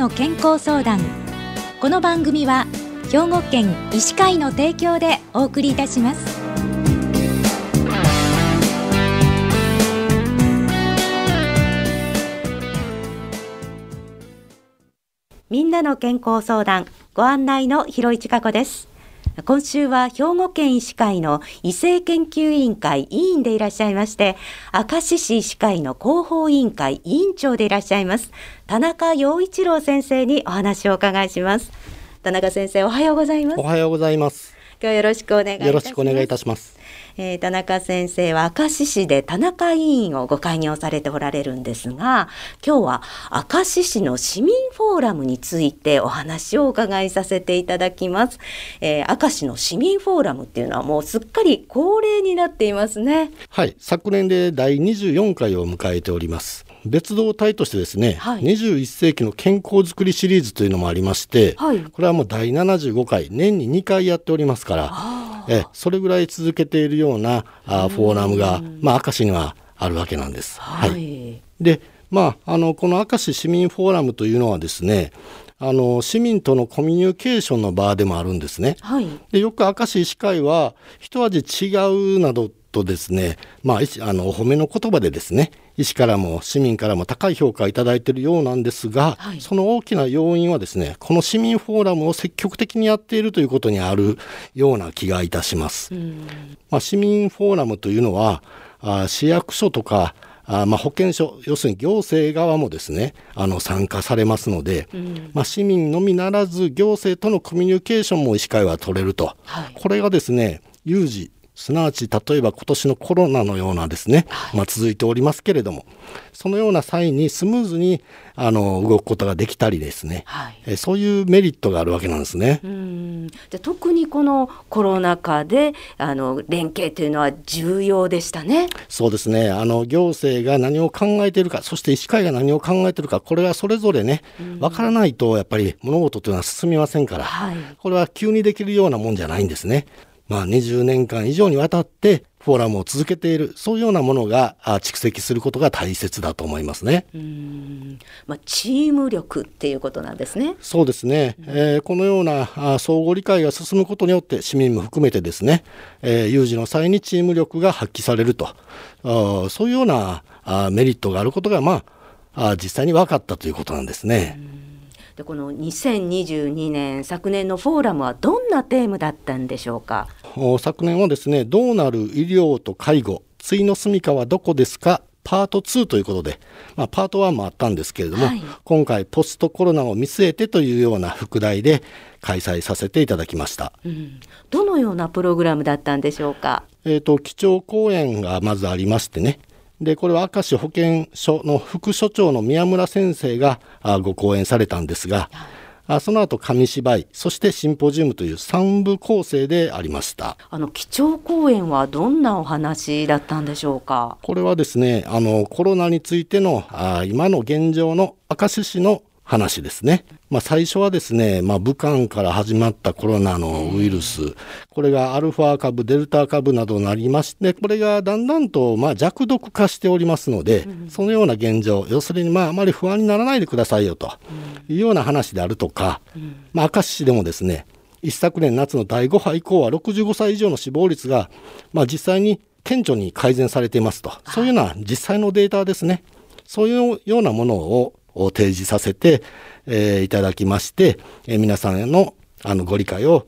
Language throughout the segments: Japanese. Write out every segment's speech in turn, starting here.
の健康相談。この番組は兵庫県医師会の提供でお送りいたします。みんなの健康相談ご案内の広市加子です。今週は兵庫県医師会の医政研究委員会委員でいらっしゃいまして明石市医師会の広報委員会委員長でいらっしゃいます田中陽一郎先生にお話をお伺いします。田中先生おはようございます。おはようございます。今日よろしくお願いよろしくお願いいたしますえー、田中先生は明石市で田中委員をご開業されておられるんですが今日は明石市の市民フォーラムについてお話をお伺いさせていただきます、えー、明石の市民フォーラムっていうのはもうすっかり恒例になっていますね。はい。昨年で第24回を迎えております。別動隊としてですね、はい、21世紀の健康づくりシリーズというのもありまして、はい、これはもう第75回年に2回やっておりますからえそれぐらい続けているようなあフォーラムが、まあ、明石にはあるわけなんです。はい、はい、でまあ、あのこの明石市民フォーラムというのはですねあの市民とのコミュニケーションの場でもあるんですね。はい、でよく明石医師会は一味違うなどとですね、まあ、あのお褒めの言葉でですね医師からも市民からも高い評価をいただいているようなんですが、はい、その大きな要因はですねこの市民フォーラムを積極的にやっているということにあるような気がいたします。まあ、市民フォーラムというのはあ市役所とかあまあ、保健所要するに行政側もですねあの参加されますので、うん、まあ、市民のみならず行政とのコミュニケーションも医師会は取れると、はい、これがですね有事すなわち例えば今年のコロナのようなですね、まあ、続いておりますけれどもそのような際にスムーズにあの動くことができたりですね、はい、えそういうメリットがあるわけなんですね。うん。で特にこのコロナ禍であの連携というのは重要でしたね。そうですね。あの行政が何を考えているかそして医師会が何を考えているかこれはそれぞれね分からないとやっぱり物事というのは進みませんから、はい、これは急にできるようなもんじゃないんですね。まあ、20年間以上にわたってフォーラムを続けているそういうようなものが蓄積することが大切だと思いますね。うんまあ、チーム力っていうことなんですね。そうですね、えー、このようなあ相互理解が進むことによって市民も含めてですね、えー、有事の際にチーム力が発揮されるとあそういうようなあメリットがあることが、まあ、あ実際に分かったということなんですね。でこの2022年昨年のフォーラムはどんなテーマだったんでしょうか？昨年はですねどうなる医療と介護対の住処はどこですかパート2ということで、まあ、パート1もあったんですけれども、はい、今回ポストコロナを見据えてというような副題で開催させていただきました、うん、どのようなプログラムだったんでしょうか？えっ、ー、と基調講演がまずありましてね。で、これは明石保健所の副所長の宮村先生がご講演されたんですが、あその後紙芝居そしてシンポジウムという3部構成でありました。あの基調講演はどんなお話だったんでしょうか？これはですねあのコロナについてのあ今の現状の明石市の話ですね。まあ、最初はですね、まあ、武漢から始まったコロナのウイルス、これがアルファ株、デルタ株などになりまして、これがだんだんとまあ弱毒化しておりますので、そのような現状、要するにまああまり不安にならないでくださいよというような話であるとか、まあ、明石市でもですね、一昨年夏の第5波以降は65歳以上の死亡率が、まあ、実際に顕著に改善されていますと、そういうような実際のデータですね、そういうようなものをを提示させて、えー、いただきまして、えー、皆さんのあのご理解を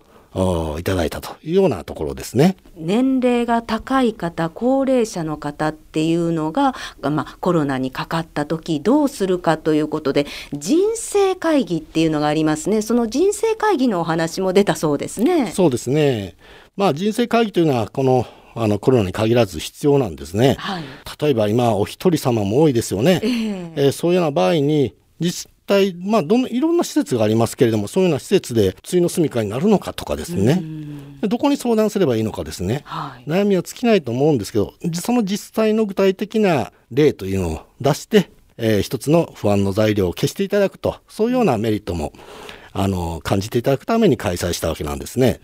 いただいたというようなところですね。年齢が高い方高齢者の方っていうのが、まあ、コロナにかかった時どうするかということで人生会議っていうのがありますね。その人生会議のお話も出たそうですね。そうですね。まあ人生会議というのはこのあのコロナに限らず必要なんですね、はい、例えば今お一人様も多いですよね、えー、えー、そういうような場合に実際まあどのいろんな施設がありますけれどもそういうような施設でついの住みかになるのかとかですね。どこに相談すればいいのかですね、はい、悩みは尽きないと思うんですけどその実際の具体的な例というのを出して、えー、一つの不安の材料を消していただくとそういうようなメリットもあの感じていただくために開催したわけなんですね。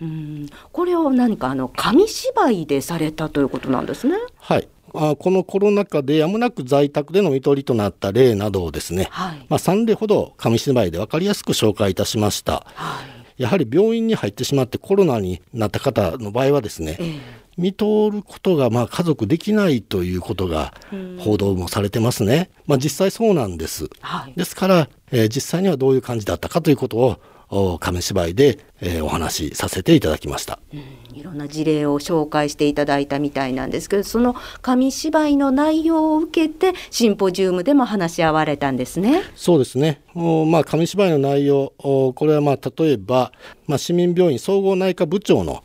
これを何かあの紙芝居でされたということなんですね。はい。あこのコロナ禍でやむなく在宅での看取りとなった例などをですね、はい、まあ、3例ほど紙芝居で分かりやすく紹介いたしました。はい、やはり病院に入ってしまってコロナになった方の場合はですね、えー見通ることがまあ家族できないということが報道もされてますね。まあ、実際そうなんです。はい、ですから、えー、実際にはどういう感じだったかということを紙芝居で、えー、お話しさせていただきました、うん、いろんな事例を紹介していただいたみたいなんですけどその紙芝居の内容を受けてシンポジウムでも話し合われたんですね。そうですね。まあ、紙芝居の内容これはまあ例えば、まあ、市民病院総合内科部長の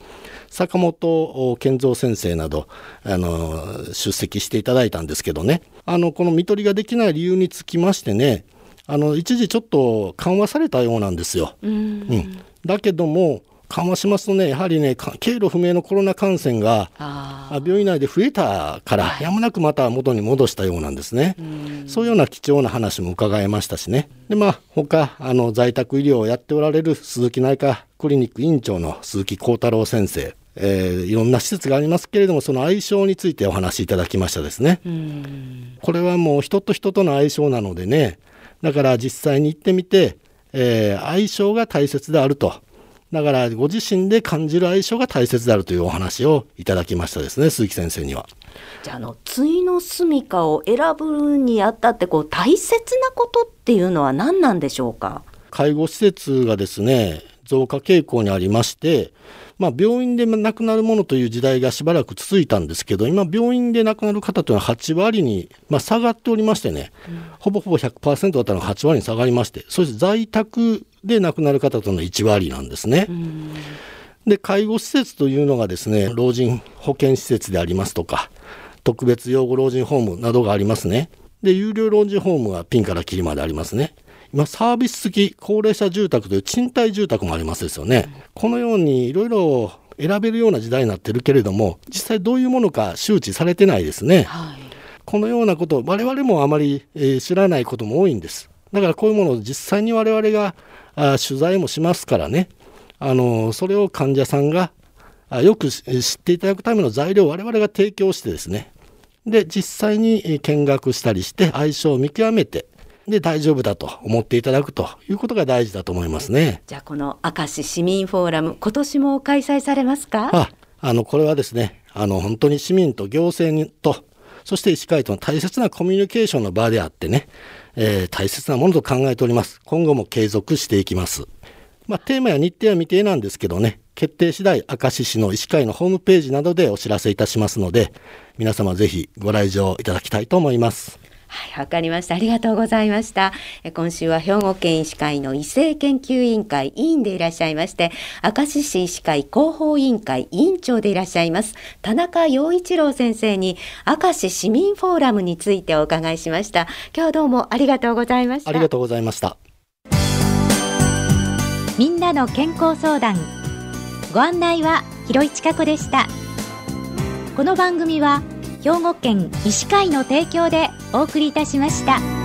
坂本健三先生などあの出席していただいたんですけどね。あのこの看取りができない理由につきましてねあの一時ちょっと緩和されたようなんですよ。うん、うん、だけども緩和しますとねやはりね経路不明のコロナ感染が病院内で増えたからやむなくまた元に戻したようなんですね、そういうような貴重な話も伺えましたしね。でまあ他あの在宅医療をやっておられる鈴木内科クリニック院長の鈴木幸太郎先生えー、いろんな施設がありますけれどもその相性についてお話しいただきましたですね。これはもう人と人との相性なのでねだから実際に行ってみて、えー、相性が大切であると。だからご自身で感じる相性が大切であるというお話をいただきましたですね鈴木先生には。じゃあの対の住処を選ぶにあたってこう大切なことっていうのは何なんでしょうか？介護施設がですね増加傾向にありましてまあ、病院で亡くなるものという時代がしばらく続いたんですけど、今、病院で亡くなる方というのは8割に、まあ、下がっておりましてね、うん、ほぼほぼ100%だったのが8割に下がりまして、そして在宅で亡くなる方というのは1割なんですね。うん。で介護施設というのがですね老人保健施設でありますとか特別養護老人ホームなどがありますね。で有料老人ホームはピンからキリまでありますね今サービス付き高齢者住宅という賃貸住宅もありますですよね。このようにいろいろ選べるような時代になってるけれども実際どういうものか周知されてないですね。はい、このようなこと我々もあまり、えー、知らないことも多いんです。だからこういうものを実際に我々があ取材もしますからねあのそれを患者さんがあよく知っていただくための材料を我々が提供してですねで実際に見学したりして相性を見極めてで大丈夫だと思っていただくということが大事だと思いますね。じゃあこの明石市民フォーラム今年も開催されますか？あ、あのこれはですね、あの本当に市民と行政とそして医師会との大切なコミュニケーションの場であってね、えー、大切なものと考えております。今後も継続していきます。まあ、テーマや日程は未定なんですけどね、決定次第、明石市の医師会のホームページなどでお知らせいたしますので、皆様ぜひご来場いただきたいと思います。はい、わかりました。ありがとうございました。今週は兵庫県医師会の医政研究委員会委員でいらっしゃいまして、明石市医師会広報委員会委員長でいらっしゃいます、田中陽一郎先生に、明石市民フォーラムについてお伺いしました。今日どうもありがとうございました。ありがとうございました。みんなの健康相談。ご案内は、広市千子でした。この番組は、兵庫県医師会の提供でお送りいたしました。